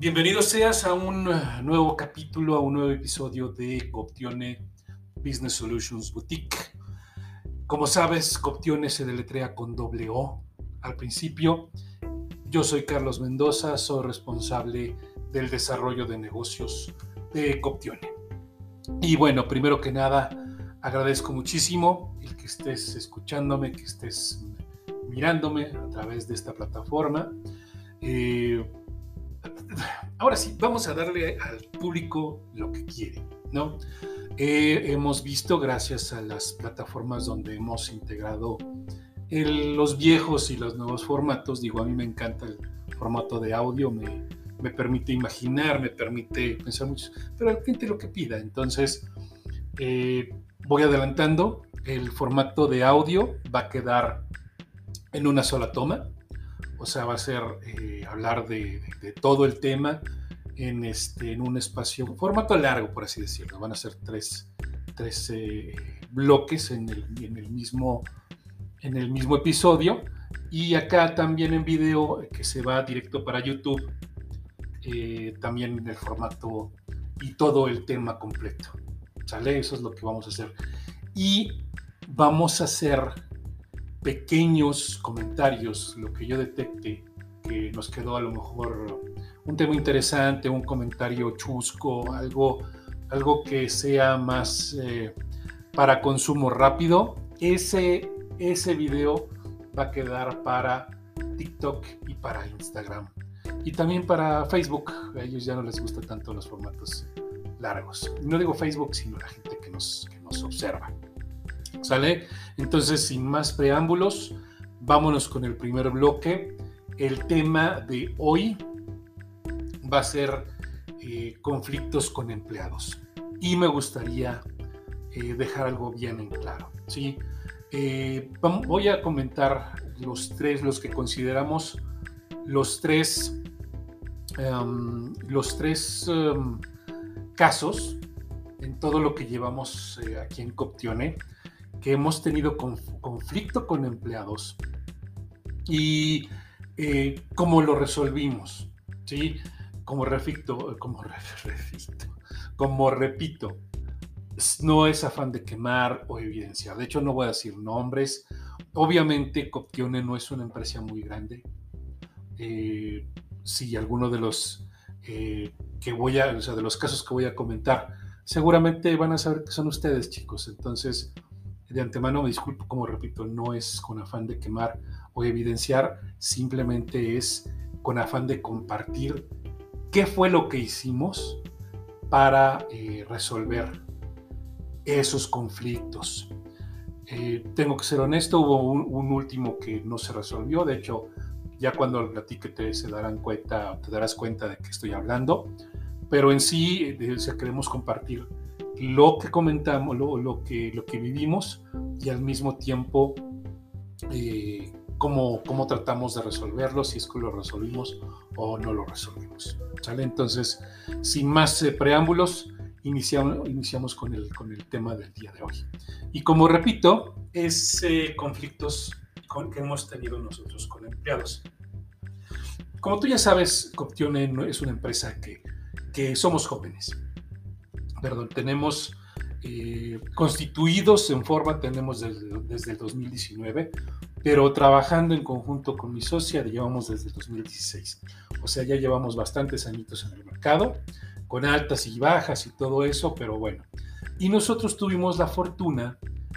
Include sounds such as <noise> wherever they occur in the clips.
Bienvenido seas a un eh, nuevo capítulo, a un nuevo episodio de Coptione Business Solutions Boutique. Como sabes, Coptione se deletrea con doble O al principio. Yo soy Carlos Mendoza, soy responsable del desarrollo de negocios de Coptione. Y bueno, primero que nada, agradezco muchísimo el que estés escuchándome, que estés mirándome a través de esta plataforma. Eh, ahora sí, vamos a darle al público lo que quiere, ¿no? Eh, hemos visto, gracias a las plataformas donde hemos integrado los viejos y los nuevos formatos, digo, a mí me encanta el formato de audio, me, me permite imaginar, me permite pensar mucho, pero al cliente lo que pida. Entonces, eh, voy adelantando, el formato de audio va a quedar en una sola toma, o sea, va a ser eh, hablar de, todo el tema en, este, en un espacio, un formato largo, por así decirlo. Van a ser tres, tres eh, bloques en el, en, el mismo, en el mismo episodio. Y acá también en video que se va directo para YouTube, eh, también en el formato y todo el tema completo. ¿Sale? Eso es lo que vamos a hacer. Y vamos a hacer pequeños comentarios, lo que yo detecte que nos quedó a lo mejor un tema interesante, un comentario chusco, algo, algo que sea más eh, para consumo rápido, ese, ese video va a quedar para TikTok y para Instagram. Y también para Facebook. A ellos ya no les gustan tanto los formatos largos. No digo Facebook, sino la gente que nos, que nos observa. ¿Sale? Entonces, sin más preámbulos, vámonos con el primer bloque. El tema de hoy va a ser eh, conflictos con empleados. Y me gustaría eh, dejar algo bien en claro. ¿sí? Eh, voy a comentar los tres, los que consideramos los tres, em, los tres em, casos en todo lo que llevamos aquí en Coptione que hemos tenido conflicto con empleados y eh, cómo lo resolvimos, ¿sí? Como repito, como <laughs> repito, como repito, no es afán de quemar o evidenciar. De hecho, no voy a decir nombres. Obviamente, Coptione no es una empresa muy grande. Eh, si alguno de los eh, que voy a, o sea, de los casos que voy a comentar, seguramente van a saber que son ustedes, chicos. Entonces, de antemano me disculpo, como repito, no es con afán de quemar o evidenciar, simplemente es con afán de compartir qué fue lo que hicimos para eh, resolver esos conflictos. Eh, tengo que ser honesto, hubo un, último que no se resolvió, de hecho, ya cuando lo platique te se darán cuenta, te darás cuenta de que estoy hablando, pero en sí queremos compartir lo que comentamos, lo, que, lo que vivimos y al mismo tiempo eh, cómo, tratamos de resolverlo, si es que lo resolvimos o no lo resolvimos. ¿sale? Entonces, sin más eh, preámbulos, iniciamos, iniciamos con, el, con el tema del día de hoy. Y como repito, es eh, conflictos con, que hemos tenido nosotros con empleados. Como tú ya sabes, Coptione es una empresa que, que somos jóvenes perdón, tenemos eh, constituidos en forma, tenemos desde, el 2019, pero trabajando en conjunto con mi socia llevamos desde el 2016. O sea, ya llevamos bastantes añitos en el mercado, con altas y bajas y todo eso, pero bueno. Y nosotros tuvimos la fortuna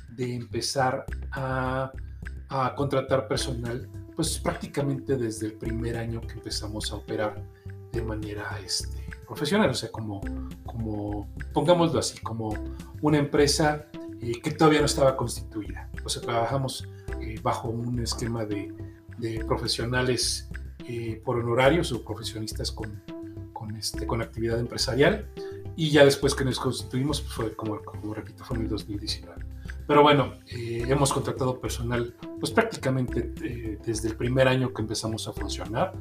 de empezar a, a contratar personal, pues prácticamente desde el primer año que empezamos a operar de manera este, profesional, o sea, como, como, pongámoslo así, como una empresa eh, que todavía no estaba constituida. O sea, trabajamos eh, bajo un esquema de, de profesionales eh, por honorarios o profesionistas con, con, este, con actividad empresarial. Y ya después que nos constituimos, pues fue como, como repito, fue en el 2019. Pero bueno, hemos contratado personal pues prácticamente desde el primer año que empezamos a funcionar.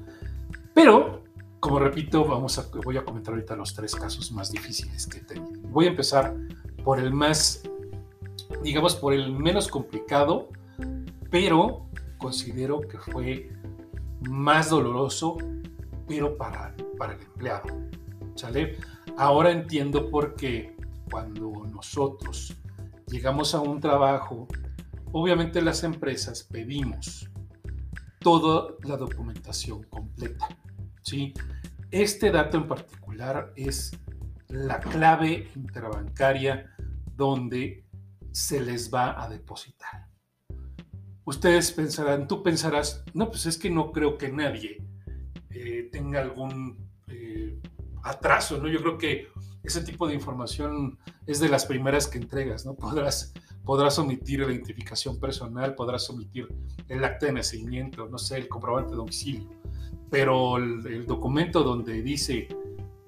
Pero como repito, vamos a, voy a comentar ahorita los tres casos más difíciles que he tenido. Voy a empezar por el más, digamos, por el menos complicado, pero considero que fue más doloroso pero para, para el empleado. ¿Sale? Ahora entiendo por qué cuando nosotros llegamos a un trabajo, obviamente las empresas pedimos toda la documentación completa. ¿Sí? Este dato en particular es la clave interbancaria donde se les va a depositar. Ustedes pensarán, tú pensarás, no, pues es que no creo que nadie eh, tenga algún eh, atraso, ¿no? Yo creo que ese tipo de información es de las primeras que entregas, ¿no? Podrás, podrás omitir la identificación personal, podrás omitir el acta de nacimiento, no sé, el comprobante de domicilio, pero el, documento donde dice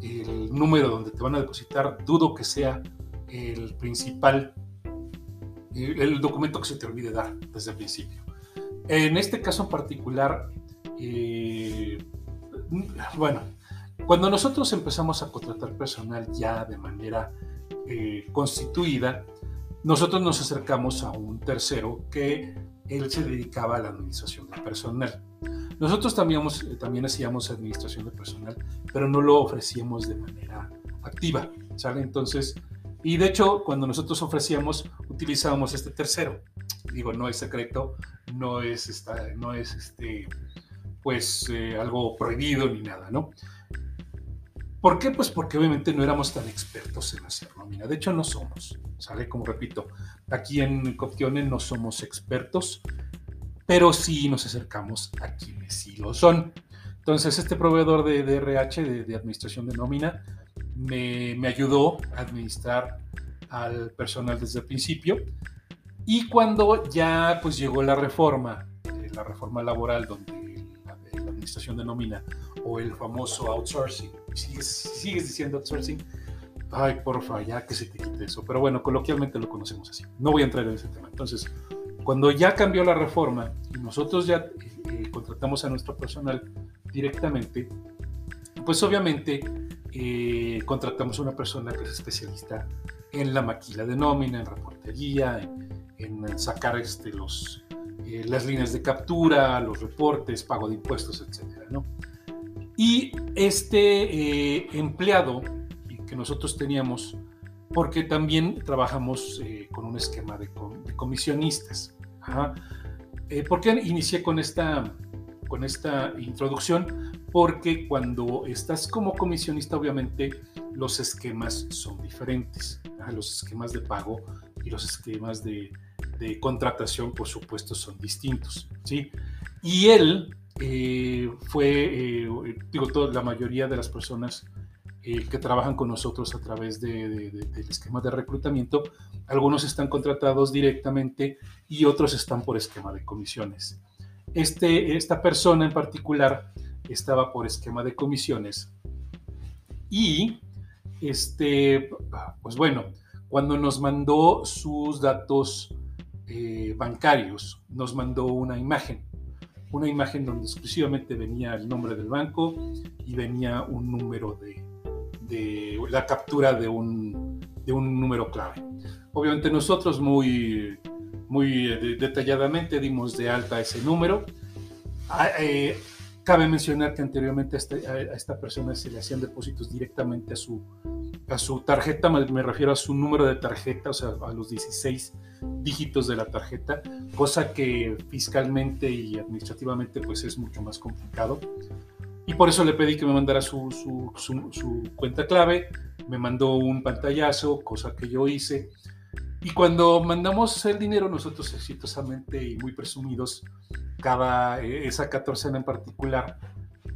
el número donde te van a depositar, dudo que sea el principal, el, documento que se te olvide dar desde el principio. En este caso en particular, eh, bueno, cuando nosotros empezamos a contratar personal ya de manera eh, constituida, nosotros nos acercamos a un tercero que él se dedicaba a la administración del personal. Nosotros también, eh, también hacíamos administración de personal, pero no lo ofrecíamos de manera activa, ¿sale? Entonces, y de hecho, cuando nosotros ofrecíamos, utilizábamos este tercero. Digo, no es secreto, no es, esta, no es este, pues, eh, algo prohibido ni nada, ¿no? ¿Por qué? Pues porque obviamente no éramos tan expertos en hacer nómina. De hecho, no somos, ¿sale? Como repito, aquí en Coptione no somos expertos, pero sí nos acercamos a quienes sí lo son. Entonces, este proveedor de DRH, de, administración de nómina, me, ayudó a administrar al personal desde el principio. Y cuando ya pues llegó la reforma, eh, la reforma laboral donde la, la administración de nómina o el famoso outsourcing. Sigues, sigues diciendo outsourcing. Ay, porfa, ya que se te quite eso. Pero bueno, coloquialmente lo conocemos así. No voy a entrar en ese tema. Entonces, cuando ya cambió la reforma y nosotros ya eh, contratamos a nuestro personal directamente, pues obviamente eh, contratamos a una persona que es especialista en la maquila de nómina, en reportería, en, sacar este, los, eh, las líneas de captura, los reportes, pago de impuestos, etcétera, ¿no? Y este empleado que nosotros teníamos, porque también trabajamos con un esquema de, comisionistas. Eh, ¿Por qué inicié con esta, con esta introducción? Porque cuando estás como comisionista, obviamente los esquemas son diferentes. Los esquemas de pago y los esquemas de, de contratación, por supuesto, son distintos. ¿sí? Y él eh, fue, eh, digo, toda, la mayoría de las personas eh, que trabajan con nosotros a través de, del esquema de reclutamiento, algunos están contratados directamente y otros están por esquema de comisiones. Este, esta persona en particular estaba por esquema de comisiones y, este, pues bueno, cuando nos mandó sus datos bancarios, nos mandó una imagen una imagen donde exclusivamente venía el nombre del banco y venía un número de, de la captura de un, de un, número clave. Obviamente nosotros muy, muy eh, detalladamente dimos de alta ese número. Ah, eh, cabe mencionar que anteriormente a, este, a, esta persona se le hacían depósitos directamente a su, a su tarjeta, me refiero a su número de tarjeta, o sea, a los 16 dígitos de la tarjeta, cosa que fiscalmente y administrativamente pues es mucho más complicado. Y por eso le pedí que me mandara su, su, su, cuenta clave, me mandó un pantallazo, cosa que yo hice. Y cuando mandamos el dinero, nosotros exitosamente y muy presumidos, cada, eh, esa 14 en particular,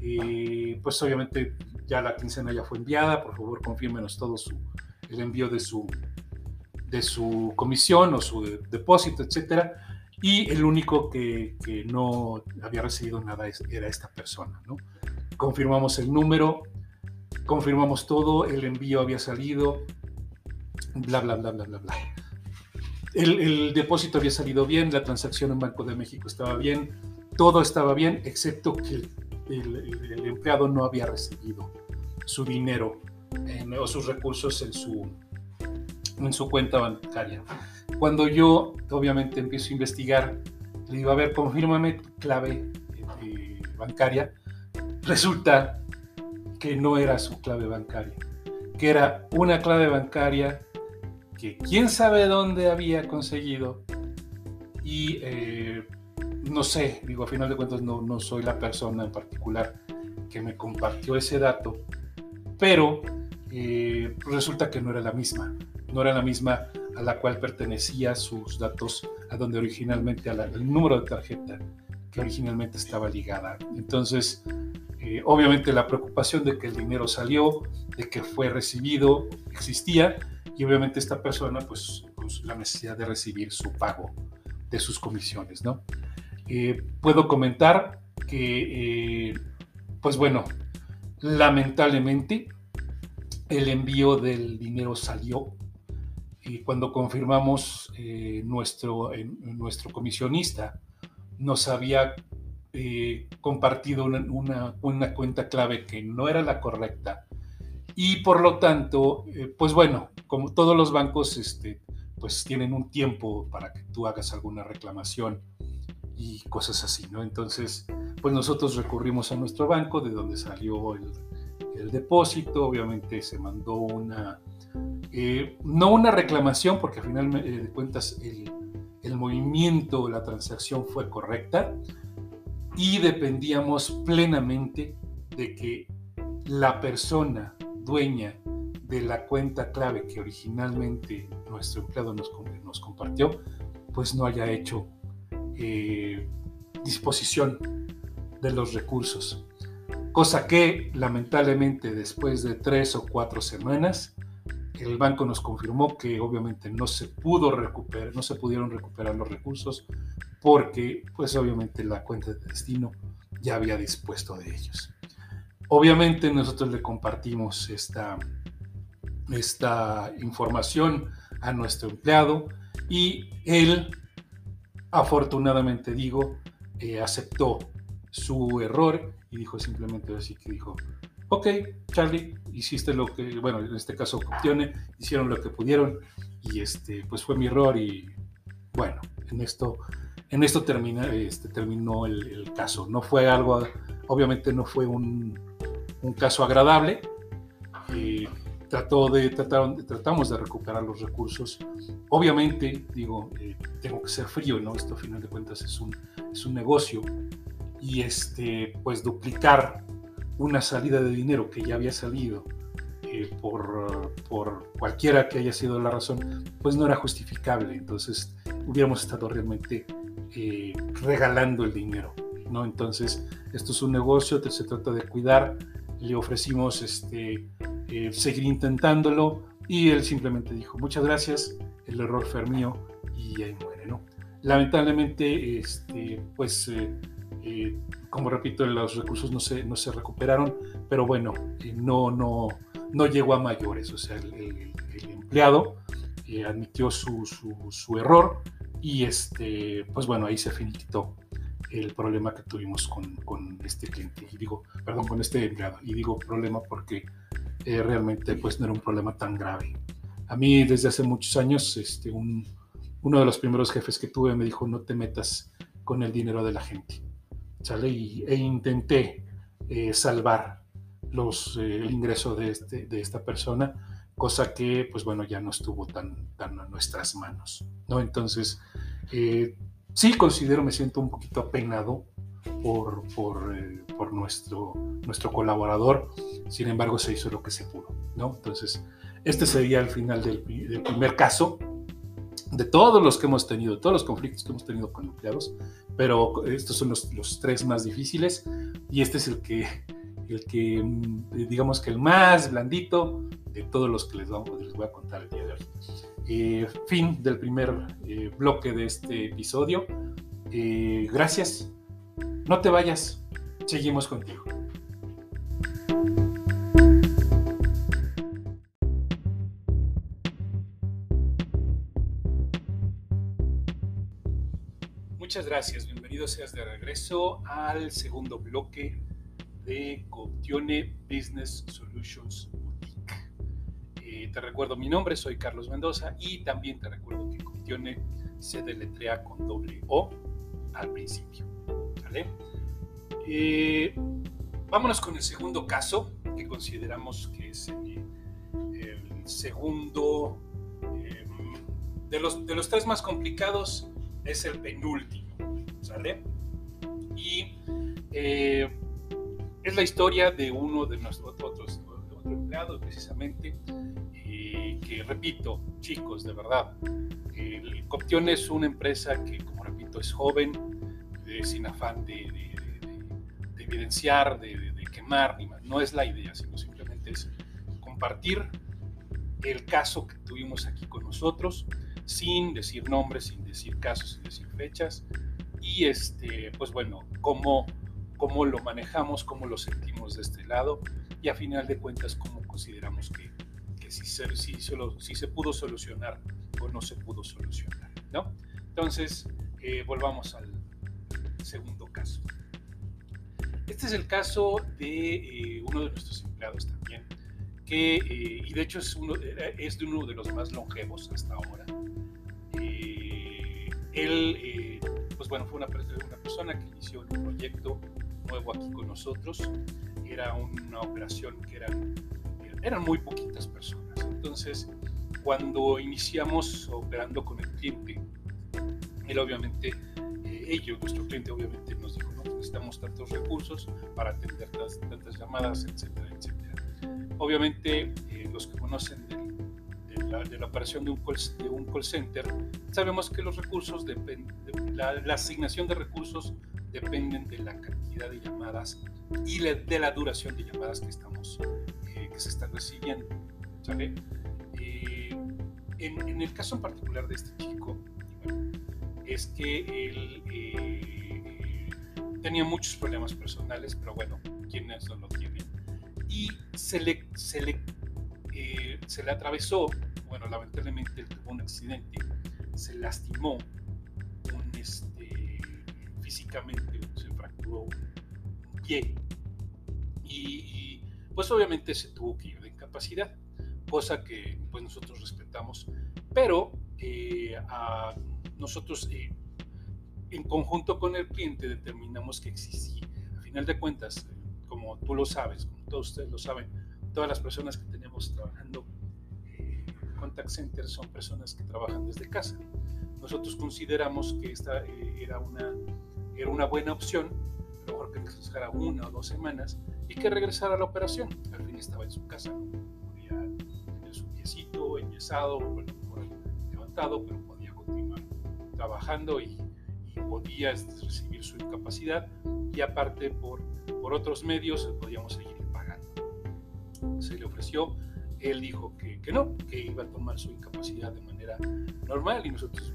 eh, pues obviamente ya la quincena ya fue enviada, por favor confírmenos todo el envío de su, de su comisión o su depósito, etcétera. Y el único que, que, no había recibido nada era esta persona, ¿no? Confirmamos el número, confirmamos todo, el envío había salido, bla, bla, bla, bla, bla, bla. El, el depósito había salido bien, la transacción en Banco de México estaba bien, todo estaba bien, excepto que el, el, empleado no había recibido su dinero o sus recursos en su, en su cuenta bancaria. Cuando yo, obviamente, empiezo a investigar, le digo, a ver, confírmame tu clave eh, bancaria. Resulta que no era su clave bancaria, que era una clave bancaria que quién sabe dónde había conseguido y eh, no sé, digo, a final de cuentas no, no soy la persona en particular que me compartió ese dato, pero eh, resulta que no era la misma, no era la misma a la cual pertenecía sus datos, a donde originalmente, al número de tarjeta que originalmente estaba ligada. Entonces, eh, obviamente la preocupación de que el dinero salió, de que fue recibido, existía, y obviamente esta persona, pues, la necesidad de recibir su pago de sus comisiones, ¿no? Eh, puedo comentar que, pues bueno, lamentablemente el envío del dinero salió y cuando confirmamos eh, nuestro, nuestro comisionista nos había eh, compartido una, una, cuenta clave que no era la correcta y por lo tanto, eh, pues bueno, como todos los bancos este, pues tienen un tiempo para que tú hagas alguna reclamación y cosas así, ¿no? Entonces, pues nosotros recurrimos a nuestro banco de donde salió el, el depósito, obviamente se mandó una, eh, no una reclamación, porque al final eh, de cuentas el, el movimiento, la transacción fue correcta y dependíamos plenamente de que la persona dueña de la cuenta clave que originalmente nuestro empleado nos, compartió, pues no haya hecho eh, disposición de los recursos. Cosa que lamentablemente después de tres o cuatro semanas el banco nos confirmó que obviamente no se pudo recuperar, no se pudieron recuperar los recursos porque pues obviamente la cuenta de destino ya había dispuesto de ellos. Obviamente nosotros le compartimos esta, esta información a nuestro empleado y él, afortunadamente digo, eh, aceptó su error y dijo simplemente así que dijo, ok, Charlie, hiciste lo que, bueno, en este caso Optione, hicieron lo que pudieron y este, pues fue mi error y bueno, en esto, en esto termina, este, terminó el, caso. No fue algo, obviamente no fue un, un caso agradable. Eh, trató de, trataron, tratamos de recuperar los recursos. Obviamente, digo, eh, tengo que ser frío, ¿no? Esto a final de cuentas es un, es un negocio y este, pues duplicar una salida de dinero que ya había salido eh, por, por, cualquiera que haya sido la razón, pues no era justificable. Entonces hubiéramos estado realmente eh, regalando el dinero. ¿no? Entonces esto es un negocio, se trata de cuidar. Le ofrecimos este, eh, seguir intentándolo y él simplemente dijo muchas gracias, el error fue mío y ahí muere. ¿no? Lamentablemente, este, pues como repito, los recursos no se, no se recuperaron, pero bueno, eh, no, no, no llegó a mayores. O sea, el, empleado eh, admitió su, su, error y este, pues bueno, ahí se finiquitó el problema que tuvimos con, con, este cliente. Y digo, perdón, con este empleado. Y digo problema porque eh, realmente pues no era un problema tan grave. A mí desde hace muchos años, este, un, uno de los primeros jefes que tuve me dijo, no te metas con el dinero de la gente e intenté eh, salvar los, eh, el ingreso de, este, de esta persona, cosa que, pues bueno, ya no estuvo tan, tan a nuestras manos, ¿no? Entonces, eh, sí considero, me siento un poquito apenado por, por, por, nuestro, nuestro colaborador, sin embargo, se hizo lo que se pudo, ¿no? Entonces, este sería el final del, del primer caso, de todos los que hemos tenido, todos los conflictos que hemos tenido con empleados, pero estos son los, los, tres más difíciles y este es el que, el que, mm, digamos que el más blandito de todos los que les, vamos, les voy a contar el día de hoy. Eh, fin del primer eh, bloque de este episodio. Eh, gracias. No te vayas. Seguimos contigo. Muchas gracias, bienvenido seas de regreso al segundo bloque de Coptione Business Solutions Boutique. Eh, te recuerdo mi nombre, soy Carlos Mendoza y también te recuerdo que Coptione se deletrea con doble O al principio. ¿vale? Eh, vámonos con el segundo caso, que consideramos que es el, segundo, em, de, los, de los tres más complicados, es el penúltimo, ¿sale? Y eh, es la historia de uno de nuestros otros, otro precisamente, eh, que repito, chicos, de verdad, Coption es una empresa que, como repito, es joven, sin afán de, evidenciar, de, quemar, no es la idea, sino simplemente es compartir el caso que tuvimos aquí con nosotros, sin decir nombres, sin decir casos, sin decir fechas, y este, pues bueno, cómo, cómo lo manejamos, cómo lo sentimos de este lado, y a final de cuentas, cómo consideramos que, que si, se, si, se pudo solucionar o no se pudo solucionar, ¿no? Entonces, eh, volvamos al segundo caso. Este es el caso de eh, uno de nuestros empleados también, que, eh, y de hecho es, uno, es de uno de los más longevos hasta ahora. Él, pues bueno, fue una, una persona que inició un proyecto nuevo aquí con nosotros. Era una operación que eran, eran muy poquitas personas. Entonces, cuando iniciamos operando con el cliente, él obviamente, eh, ellos, nuestro cliente obviamente nos dijo, no, necesitamos tantos recursos para atender tantas, llamadas, etcétera, etcétera. Obviamente, eh, los que conocen de, la, operación de un, call, de un call center, sabemos que los recursos, dependen, la, la asignación de recursos dependen de la cantidad de llamadas y de la duración de llamadas que estamos eh, que se están recibiendo ¿sale? en, el caso en particular de este chico, es que él eh, tenía muchos problemas personales, pero bueno, quienes no lo tienen. Y se le, se le, eh, se le atravesó, lamentablemente tuvo un accidente, se lastimó un, este, físicamente, se fracturó un pie. Y, pues obviamente se tuvo que ir de incapacidad cosa que pues nosotros respetamos, pero eh, nosotros eh, en conjunto con el cliente determinamos que existe, a final de cuentas, como tú lo sabes, como todos ustedes lo saben, todas las personas que tenemos trabajando contact center son personas que trabajan desde casa. Nosotros consideramos que esta era, una, era una buena opción, mejor que regresara una o dos semanas y que regresara a la operación. Al fin estaba en su casa enyesado, bueno, levantado, pero podía continuar trabajando y, podía recibir su incapacidad y aparte por, por otros medios podíamos seguir pagando. Se le ofreció, él dijo que, que no, que iba a tomar su incapacidad de manera normal y nosotros,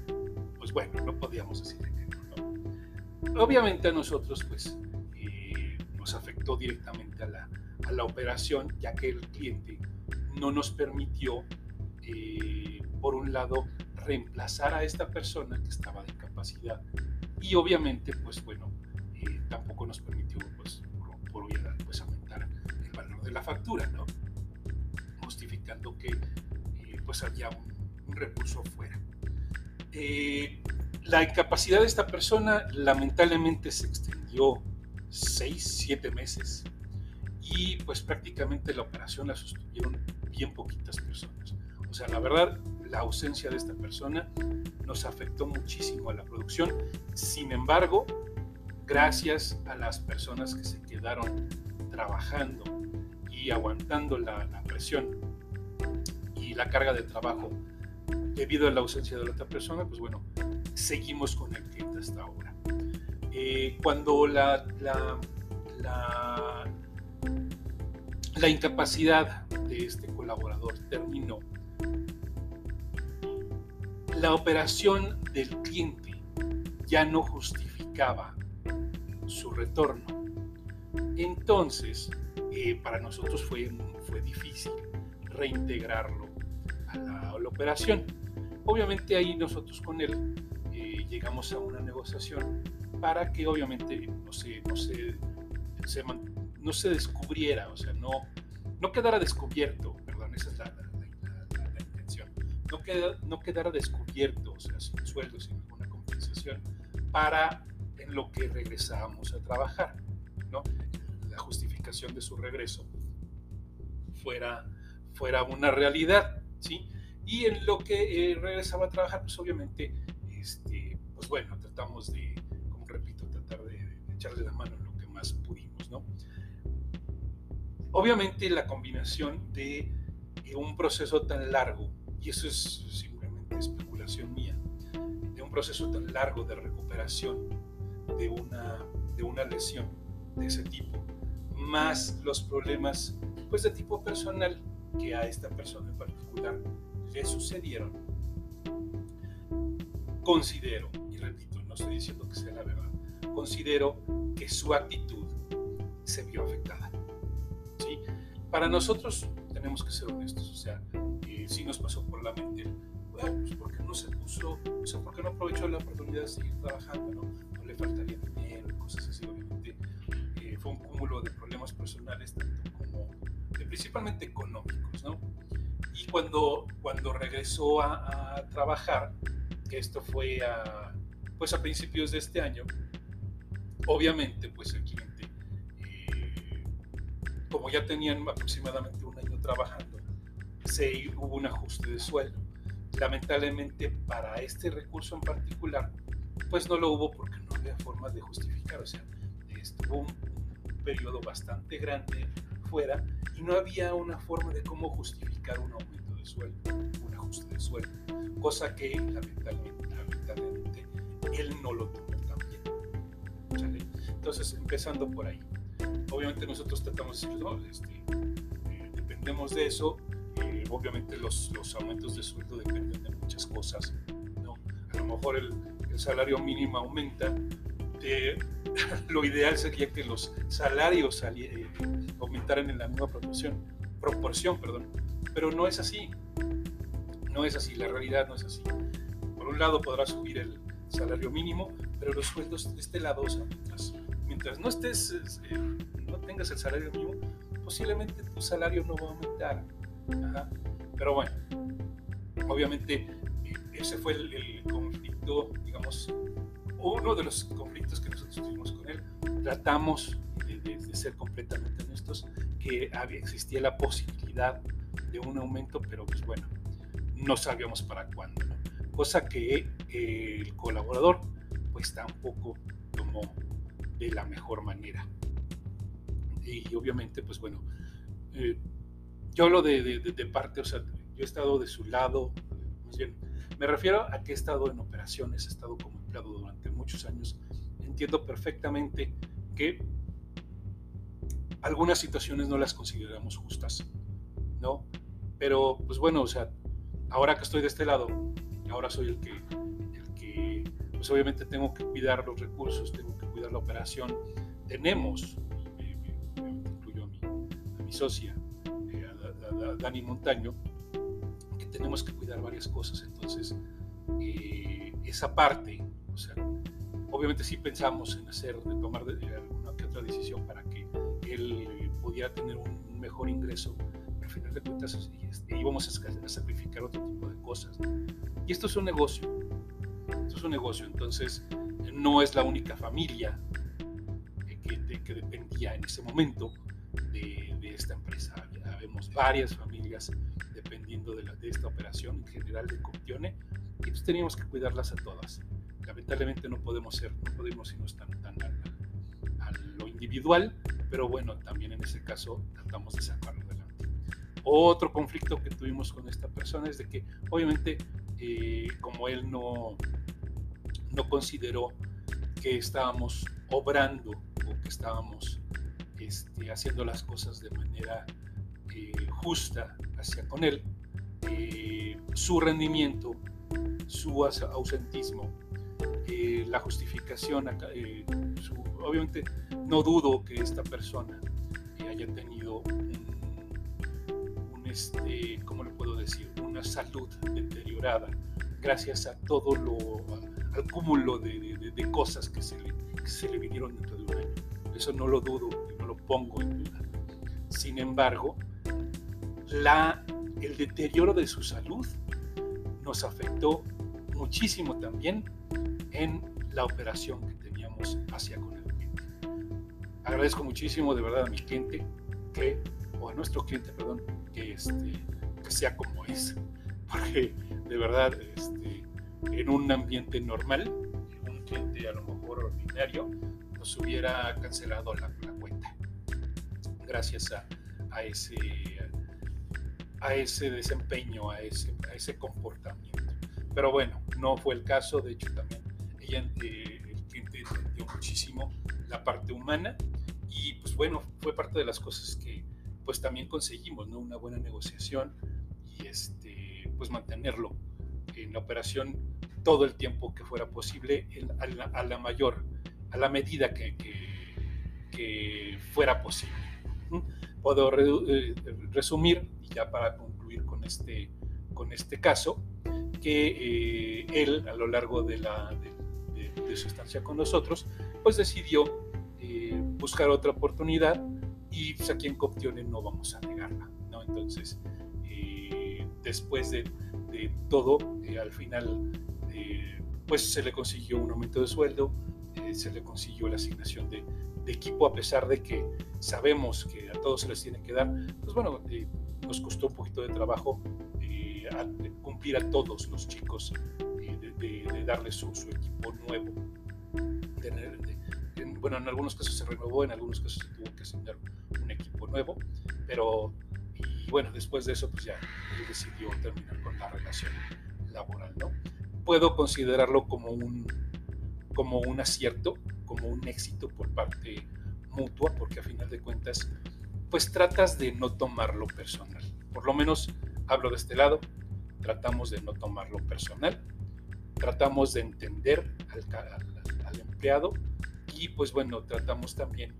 pues bueno, no podíamos decirle que no. Obviamente a nosotros, pues, eh, nos afectó directamente a la, a la operación, ya que el cliente no nos permitió eh, por un lado, reemplazar a esta persona que estaba de incapacidad y obviamente, pues bueno, eh, tampoco nos permitió, pues, por, obviedad, pues aumentar el valor de la factura, ¿no? Justificando que, eh, pues, había un, recurso fuera. la incapacidad de esta persona lamentablemente se extendió 6, 7 meses y pues prácticamente la operación la sostuvieron bien poquitas personas. O sea, la verdad, la ausencia de esta persona nos afectó muchísimo a la producción. Sin embargo, gracias a las personas que se quedaron trabajando y aguantando la, presión la carga de trabajo debido a la ausencia de la otra persona, pues bueno, seguimos con el cliente hasta ahora. Eh, cuando la, la, la, incapacidad de este colaborador terminó, la operación del cliente ya no justificaba su retorno. Entonces, eh, para nosotros fue, fue difícil reintegrarlo operación. Obviamente ahí nosotros con él eh, llegamos a una negociación para que obviamente no se, no se, no se descubriera, o sea, no, no quedara descubierto, perdón, esa es la, no, quedara descubierto, o sea, sin sueldo, sin ninguna compensación, para en lo que regresábamos a trabajar, ¿no? La justificación de su regreso fuera, fuera una realidad, ¿sí? Y en lo que eh, regresaba a trabajar, pues obviamente, este, pues bueno, tratamos de, como repito, tratar de, de echarle la mano en lo que más pudimos, ¿no? Obviamente la combinación de un proceso tan largo, y eso es simplemente especulación mía, de un proceso tan largo de recuperación de una, de una lesión de ese tipo, más los problemas pues de tipo personal que a esta persona en particular le sucedieron, considero, y repito, no estoy diciendo que sea la verdad, considero que su actitud se vio afectada. ¿sí? Para nosotros tenemos que ser honestos, o sea, eh, si nos pasó por la mente, bueno, pues porque no se puso, o sea, porque no aprovechó la oportunidad de seguir trabajando, ¿no? No le faltaría dinero, cosas así, obviamente. Eh, fue un cúmulo de problemas personales, tanto como, principalmente económicos, ¿no? Y cuando, cuando regresó a, trabajar, que esto fue a, pues a principios de este año, obviamente, pues el cliente, eh, como ya tenían aproximadamente un año trabajando, se hubo un ajuste de sueldo. Lamentablemente para este recurso en particular, pues no lo hubo porque no había forma de justificar, o sea, estuvo un periodo bastante grande fuera y no había una forma de cómo justificar un aumento de sueldo, un ajuste de sueldo, cosa que lamentablemente, lamentablemente él no lo tuvo también. ¿sale? Entonces, empezando por ahí. Obviamente nosotros tratamos de decir, no, este, eh, dependemos de eso, eh, obviamente los, los, aumentos de sueldo dependen de muchas cosas. ¿no? A lo mejor el, el salario mínimo aumenta, eh, <laughs> lo ideal sería que los salarios eh, aumentaran en la misma proporción, proporción perdón. pero no es así. No es así, la realidad no es así. Por un lado podrá subir el salario mínimo, pero los sueldos de este lado, mientras, mientras no estés, eh, no tengas el salario mínimo, posiblemente tu salario no va a aumentar. Ajá. Pero bueno, obviamente ese fue el conflicto, digamos, uno de los conflictos que nosotros tuvimos con él, tratamos de, ser completamente honestos, que existía la posibilidad de un aumento, pero pues bueno, no sabíamos para cuándo, ¿no? cosa que eh, el colaborador pues tampoco tomó de la mejor manera. Y obviamente, pues bueno, eh, yo hablo de, de, parte, o sea, yo he estado de su lado, más bien, me refiero a que he estado en operaciones, he estado como durante muchos años. Entiendo perfectamente que algunas situaciones no las consideramos justas, ¿no? Pero, pues bueno, o sea, ahora que estoy de este lado, ahora soy el que, el que pues obviamente tengo que cuidar los recursos, tengo que cuidar la operación. Tenemos, me, me, me incluyo a mi, a mi socia, eh, a, a, a Dani Montaño, que tenemos que cuidar varias cosas. Entonces, eh, esa parte, o sea, obviamente sí pensamos en hacer, de tomar alguna que otra decisión para que él pudiera tener un mejor ingreso, pero al final de cuentas este, íbamos a, sacrificar otro tipo de cosas. Y esto es un negocio, esto es un negocio, entonces no es la única familia que, de, que dependía en ese momento de, esta empresa. Habemos varias familias dependiendo de, la, de, esta operación en general de Comptione y pues teníamos que cuidarlas a todas. Lamentablemente no podemos ser, no podemos irnos tan, tan a, lo individual, pero bueno, también en ese caso tratamos de sacarlo adelante. Otro conflicto que tuvimos con esta persona es de que obviamente eh, como él no, no consideró que estábamos obrando o que estábamos este, haciendo las cosas de manera eh, justa hacia con él, eh, su rendimiento, su ausentismo, eh, la justificación, eh, su, obviamente no dudo que esta persona haya tenido un, un, este, ¿cómo le puedo decir? Una salud deteriorada gracias a todo lo, al cúmulo de, de, de cosas que se, le, que se le vinieron dentro de un año. Eso no lo dudo, no lo pongo en duda. Sin embargo, la, el deterioro de su salud nos afectó muchísimo también en la operación que teníamos hacia con el cliente. Agradezco muchísimo de verdad a mi cliente que o a nuestro cliente, perdón, que, este, que sea como es. <laughs> Porque de verdad, este, en un ambiente normal, un cliente a lo mejor ordinario nos hubiera cancelado la, cuenta. Gracias a, a, ese, a ese desempeño, a ese, a ese comportamiento. Pero bueno, no fue el caso, de hecho también ella, eh, entendió muchísimo la parte humana y pues bueno, fue parte de las cosas que pues también conseguimos, ¿no? Una buena negociación y este, pues mantenerlo en la operación todo el tiempo que fuera posible a, la, mayor, a la medida que, que, fuera posible. Puedo eh, resumir, y ya para concluir con este, con este caso, que eh, él a lo largo de, la, de, su estancia con nosotros, pues decidió eh, buscar otra oportunidad y pues aquí en Coptione no vamos a negarla, ¿no? Entonces, después de, de todo, al final pues se le consiguió un aumento de sueldo, eh, se le consiguió la asignación de, equipo, a pesar de que sabemos que a todos se les tiene que dar, pues bueno, eh, nos costó un poquito de trabajo eh, cumplir a todos los chicos, de, darles su, equipo nuevo. bueno, en algunos casos se renovó, en algunos casos se tuvo que asignar un equipo nuevo, pero y bueno, después de eso, pues ya él decidió terminar con la relación laboral, ¿no? puedo considerarlo como un, como un acierto, como un éxito por parte mutua, porque a final de cuentas, pues tratas de no tomarlo personal. Por lo menos hablo de este lado, tratamos de no tomarlo personal, tratamos de entender al, empleado y pues bueno, tratamos también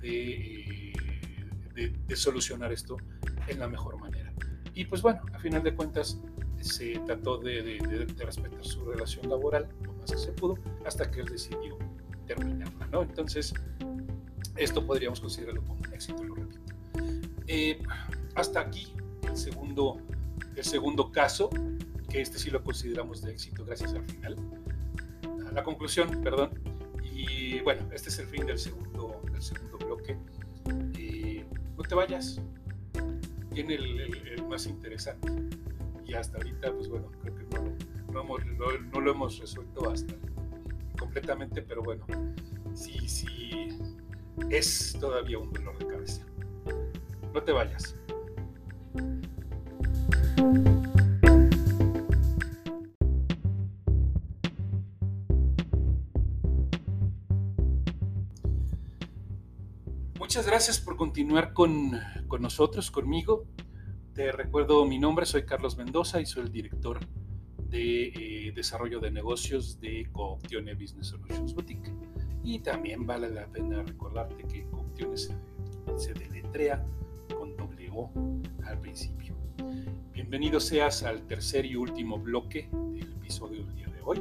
de, de, de solucionar esto en la mejor manera. Y pues bueno, a final de cuentas, se trató de, respetar su relación laboral lo más que se pudo hasta que él decidió terminarla, ¿no? Entonces, esto podríamos considerarlo como un éxito, lo repito. Eh, hasta aquí el segundo, el segundo caso, que este sí lo consideramos de éxito gracias al final, a la conclusión, perdón. Y bueno, este es el fin del segundo, del segundo bloque. Eh, no te vayas, viene el más interesante y hasta ahorita, pues bueno, creo que no, lo hemos resuelto hasta completamente, pero bueno, sí, sí, es todavía un dolor de cabeza. No te vayas. Muchas gracias por continuar con, con nosotros, conmigo. Te recuerdo mi nombre, soy Carlos Mendoza y soy el director de eh, desarrollo de negocios de Cooptione Business Solutions Boutique. Y también vale la pena recordarte que Cooptione se, se deletrea con O al principio. Bienvenido seas al tercer y último bloque del episodio del día de hoy.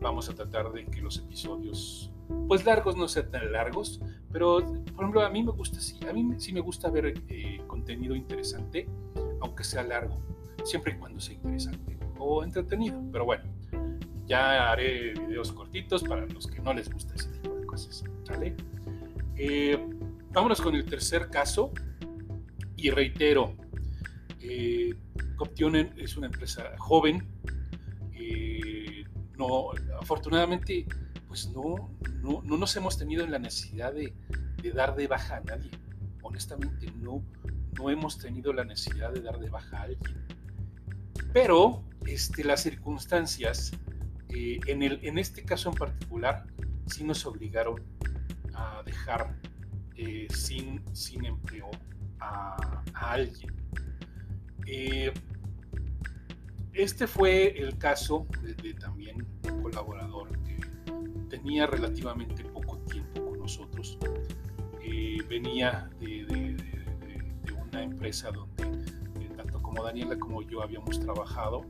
Vamos a tratar de que los episodios, pues largos no sean tan largos, pero por ejemplo a mí me gusta sí, a mí sí me gusta ver eh, contenido interesante aunque sea largo, siempre y cuando sea interesante o entretenido. Pero bueno, ya haré videos cortitos para los que no les gusta ese tipo de cosas. ¿Sale? Eh, vámonos con el tercer caso. Y reitero, eh, Coptionen es una empresa joven. Eh, no, afortunadamente, pues no, no, no, nos hemos tenido en la necesidad de, dar de baja a nadie. Honestamente, no, no hemos tenido la necesidad de dar de baja a alguien. Pero este, las circunstancias, eh, en, el, en este caso en particular, sí nos obligaron a dejar eh, sin, sin empleo a, alguien. Eh, este fue el caso de, también un colaborador que tenía relativamente poco tiempo con nosotros. venía de empresa donde eh, tanto como Daniela como yo habíamos trabajado.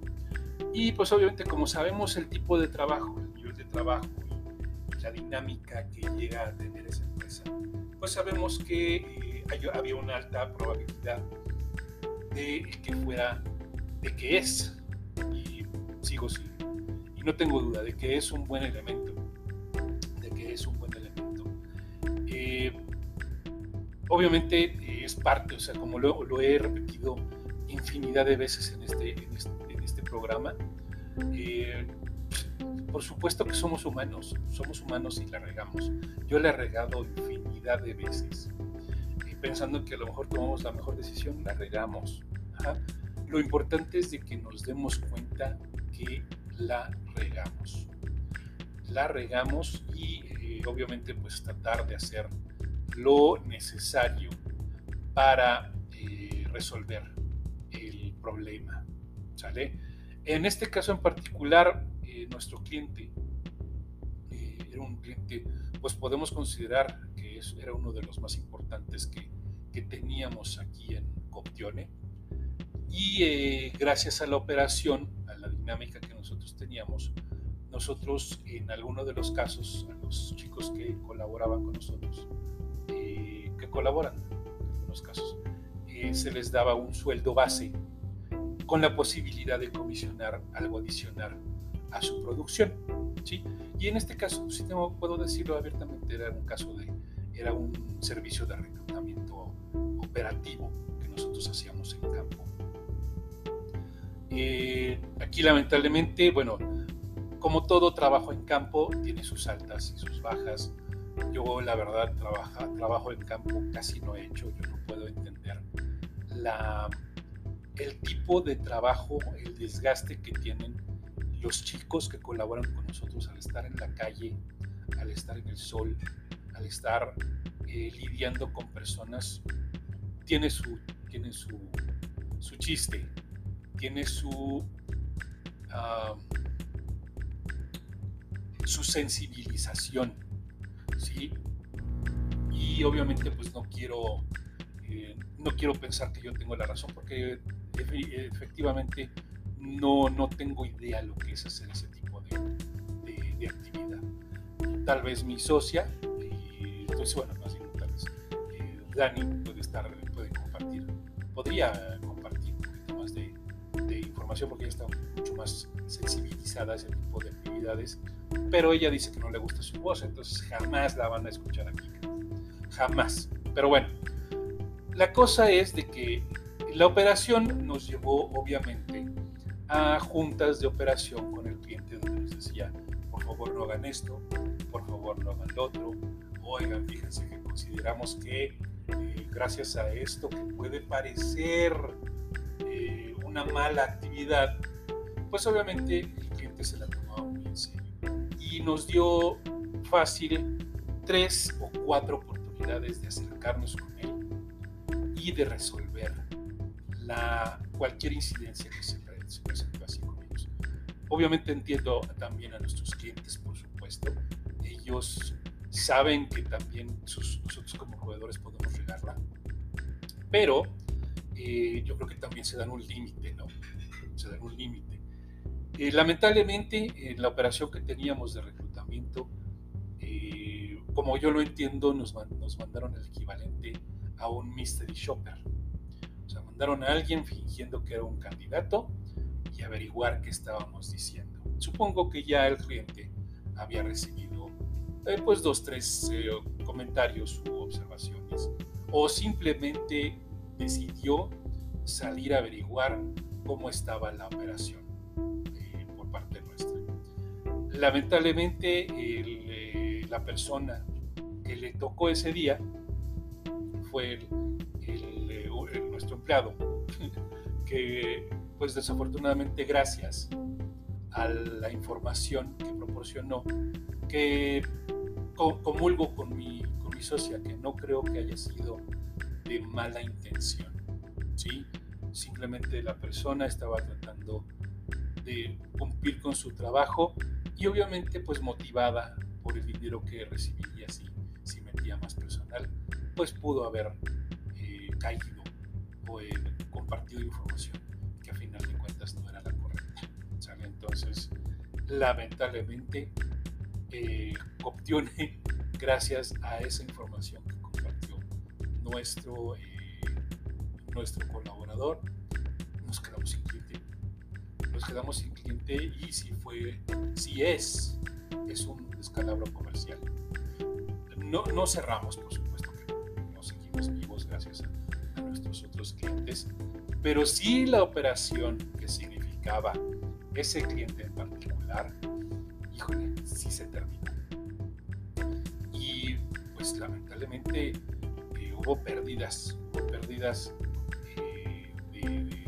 Y pues obviamente como sabemos el tipo de trabajo, el nivel de trabajo la dinámica que llega a tener esa empresa, pues sabemos que eh, había una alta probabilidad de que fuera, de que es, y sigo sin, y no tengo duda de que es un buen elemento, de que es un buen elemento. Eh, obviamente es parte, o sea, como lo, he repetido infinidad de veces en este, en este, programa, eh, por supuesto que somos humanos, somos humanos y la regamos. Yo le he regado infinidad de veces, pensando que a lo mejor tomamos la mejor decisión, la regamos. Lo importante es de que nos demos cuenta que la regamos. La regamos y eh, obviamente pues tratar de hacer lo necesario para eh, resolver el problema. En este caso en particular, eh, nuestro cliente era un cliente, pues podemos considerar que era uno de los más importantes que, que teníamos aquí en Coptione y eh, gracias a la operación, a la dinámica que nosotros teníamos, nosotros en algunos de los casos, a los chicos que colaboraban con nosotros, eh, que colaboran en los casos, eh, se les daba un sueldo base con la posibilidad de comisionar algo adicional a su producción. ¿sí? Y en este caso, si tengo, puedo decirlo abiertamente, era un caso de, era un servicio de reclutamiento operativo que nosotros hacíamos en campo eh, aquí lamentablemente, bueno, como todo trabajo en campo, tiene sus altas y sus bajas. Yo la verdad trabaja, trabajo en campo casi no he hecho, yo no puedo entender el tipo de trabajo, el desgaste que tienen los chicos que colaboran con nosotros al estar en la calle, al estar en el sol, al estar eh, lidiando con personas, tiene su, tiene su, su chiste, tiene su, su sensibilización, ¿sí? Y obviamente pues no quiero, eh, no quiero pensar que yo tengo la razón porque efectivamente no, no tengo idea lo que es hacer ese tipo de, actividad. Tal vez mi socia, entonces bueno, más bien tal vez eh, Dani puede estar, puede compartir, podría porque ella está mucho más sensibilizada a ese tipo de actividades, pero ella dice que no le gusta su voz, entonces jamás la van a escuchar aquí. Jamás. Pero bueno, la cosa es de que la operación nos llevó obviamente a juntas de operación con el cliente donde nos decía, por favor no hagan esto, por favor no hagan lo otro, oigan, fíjense que consideramos que eh, gracias a esto que puede parecer mala actividad, pues obviamente el cliente se la tomaba muy en serio. Y nos dio fácil tres o cuatro oportunidades de acercarnos con él y de resolver la, cualquier incidencia que se, presentó así con ellos. Obviamente entiendo también a nuestros clientes, por supuesto. Ellos saben que también nosotros como proveedores podemos regarla, pero eh, yo creo que también se dan un límite, ¿no? Se dan un límite. Eh, lamentablemente, en la operación que teníamos de reclutamiento, eh, como yo lo entiendo, nos, nos mandaron el equivalente a un mystery shopper. O sea, mandaron a alguien fingiendo que era un candidato y averiguar qué estábamos diciendo. Supongo que ya el cliente había recibido pues dos, tres comentarios u observaciones o simplemente decidió salir a averiguar cómo estaba la operación eh, por parte nuestra. Lamentablemente, eh, la persona que le tocó ese día fue eh, nuestro empleado, <laughs> que pues desafortunadamente gracias a la información que proporcionó, que comulgo con mi, con mi socia, que no creo que haya sido de mala intención. ¿sí? Simplemente la persona estaba tratando de cumplir con su trabajo y obviamente pues motivada por el dinero que recibiría si, si metía más personal, pues pudo haber eh, caído o compartido información que a final de cuentas no era la correcta. Entonces, lamentablemente, eh, Optione, <laughs> gracias a esa información que nuestro, eh, nuestro colaborador, nos quedamos sin cliente. Nos quedamos sin cliente y si fue, si es, es un descalabro comercial. No, no cerramos, por supuesto que no, seguimos vivos gracias los otros clientes, pero sí la operación que significaba ese cliente en particular, híjole, sí se terminó. Y pues lamentablemente hubo pérdidas, hubo pérdidas eh,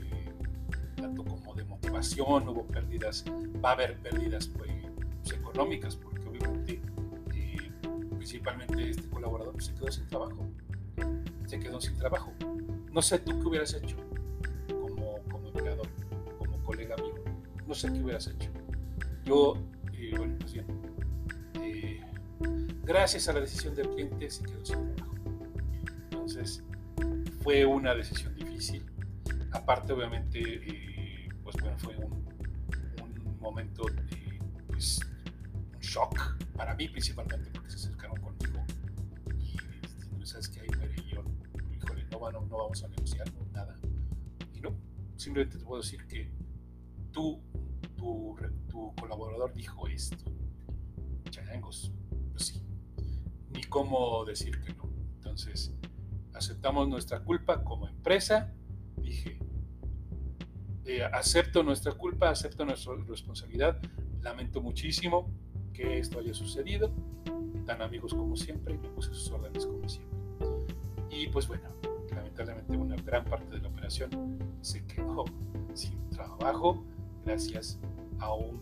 tanto como de motivación, hubo pérdidas, va a haber pérdidas pues, económicas, porque obviamente eh, principalmente este colaborador pues, se quedó sin trabajo, se quedó sin trabajo. No sé tú qué hubieras hecho como, como empleador, como colega mío, no sé qué hubieras hecho. Yo, eh, bueno, pues bien, gracias a la decisión del cliente se quedó sin trabajo. Fue una decisión difícil. Aparte, obviamente, pues bueno, fue un, momento pues, un shock para mí principalmente porque se acercaron conmigo y no sabes que ahí muere yo, híjole, no, no, vamos a negociar nada. Y no, simplemente te puedo decir que tú, tu, tu colaborador dijo esto. Changos, pues sí, ni cómo decir que no. Entonces, aceptamos nuestra culpa como empresa. Dije, eh, acepto nuestra culpa, acepto nuestra responsabilidad, Lamento muchísimo que esto haya sucedido, tan amigos como siempre, y puse sus órdenes como siempre. Y pues bueno, lamentablemente una gran parte de la operación se quedó sin trabajo gracias a un,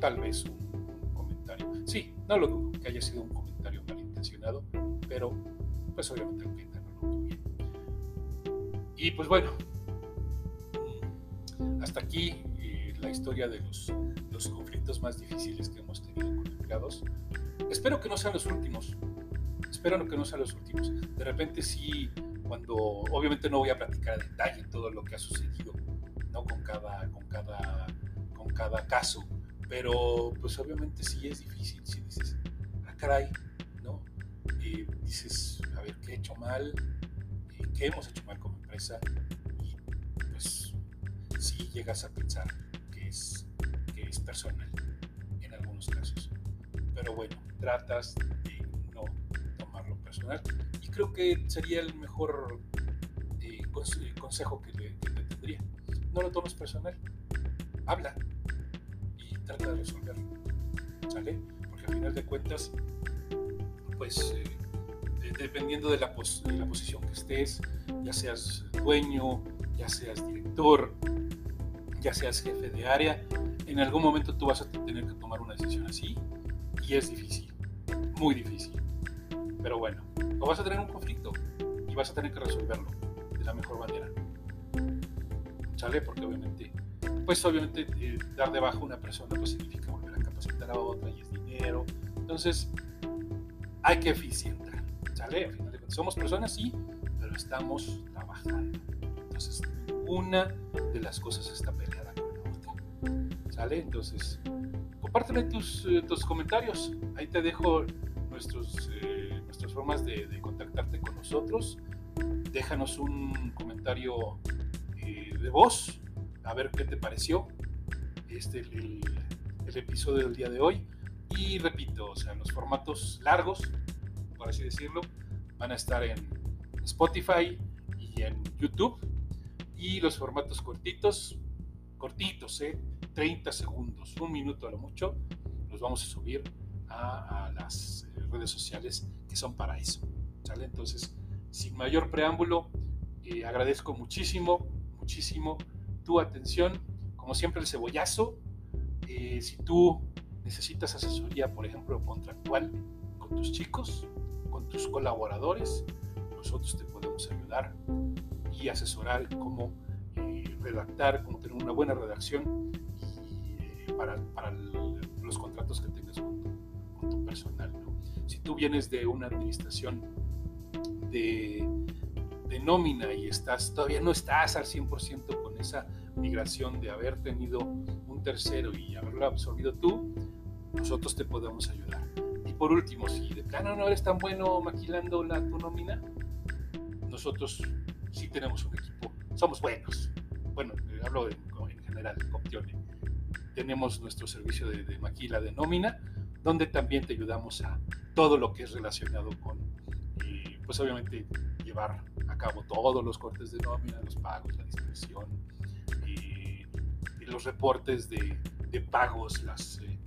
tal vez un, comentario. Sí, no lo dudo que haya sido un comentario malintencionado, pero pues obviamente el cliente. Y pues bueno, hasta aquí eh, la historia de los los conflictos más difíciles que hemos tenido con empleados. Espero que no sean los últimos. Espero que no sean los últimos. De repente sí, cuando obviamente no voy a platicar en detalle todo lo que ha sucedido, no con cada, con cada, con cada caso, pero pues obviamente sí es difícil. Si dices, ah, ¿no? Y dices, a ver, ¿qué he hecho mal? ¿Qué hemos hecho mal como Y pues sí llegas a pensar que es es personal en algunos casos. Pero bueno, tratas de no tomarlo personal y creo que sería el mejor eh, consejo que, le, te tendría. No lo tomes personal, habla y trata de resolverlo. ¿Sale? Porque al final de cuentas, pues eh, dependiendo de la, de la posición que estés, ya seas dueño, ya seas director, ya seas jefe de área, en algún momento tú vas a tener que tomar una decisión así y es difícil, muy difícil. Pero bueno, o vas a tener un conflicto y vas a tener que resolverlo de la mejor manera. ¿Sale? Porque obviamente, pues obviamente eh, dar de baja a una persona pues significa volver a capacitar a otra y es dinero. Entonces, hay que eficientar. ¿Sale? Al final de cuentas, somos personas, sí, pero estamos trabajando. Entonces, una de las cosas está peleada entonces, compárteme tus, eh, tus comentarios. Ahí te dejo nuestros, eh, nuestras formas de, contactarte con nosotros. Déjanos un comentario eh, de voz, a ver qué te pareció este, el, el, episodio del día de hoy. Y repito, o sea, los formatos largos, por así decirlo, van a estar en Spotify y en YouTube. Y los formatos cortitos, cortitos, ¿eh? 30 segundos, un minuto a lo mucho, los vamos a subir a, las eh, redes sociales que son para eso. ¿sale? Entonces, sin mayor preámbulo, eh, agradezco muchísimo, muchísimo tu atención. Como siempre, el cebollazo. Eh, si tú necesitas asesoría, por ejemplo, contractual con tus chicos, tus colaboradores, nosotros te podemos ayudar y asesorar cómo redactar, cómo tener una buena redacción para, los contratos que tengas con tu, personal. Si tú vienes de una administración de, de nómina y estás todavía no estás al 100% con esa migración de haber tenido un tercero y haberlo absorbido tú, nosotros te podemos ayudar. Por último, si de plano no eres tan bueno maquilando la, tu nómina, nosotros sí tenemos un equipo, somos buenos. Bueno, hablo en, en general, Optione tenemos nuestro servicio de, maquila de nómina, donde también te ayudamos a todo lo que es relacionado con, eh, pues obviamente, llevar a cabo todos los cortes de nómina, los pagos, la dispersión, y, los reportes de, pagos, las, eh,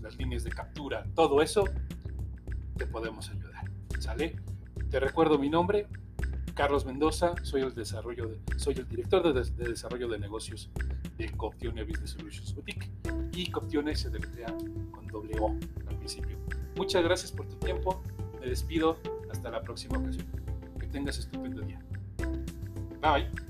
las líneas de captura, todo eso, te podemos ayudar. ¿Sale? Te recuerdo mi nombre, Carlos Mendoza, soy el, desarrollo soy el director de, desarrollo de negocios de Coptione Business Solutions Boutique y Coptione se deletrea con doble O al principio. Muchas gracias por tu tiempo, me despido, hasta la próxima ocasión. Que tengas estupendo día. Bye.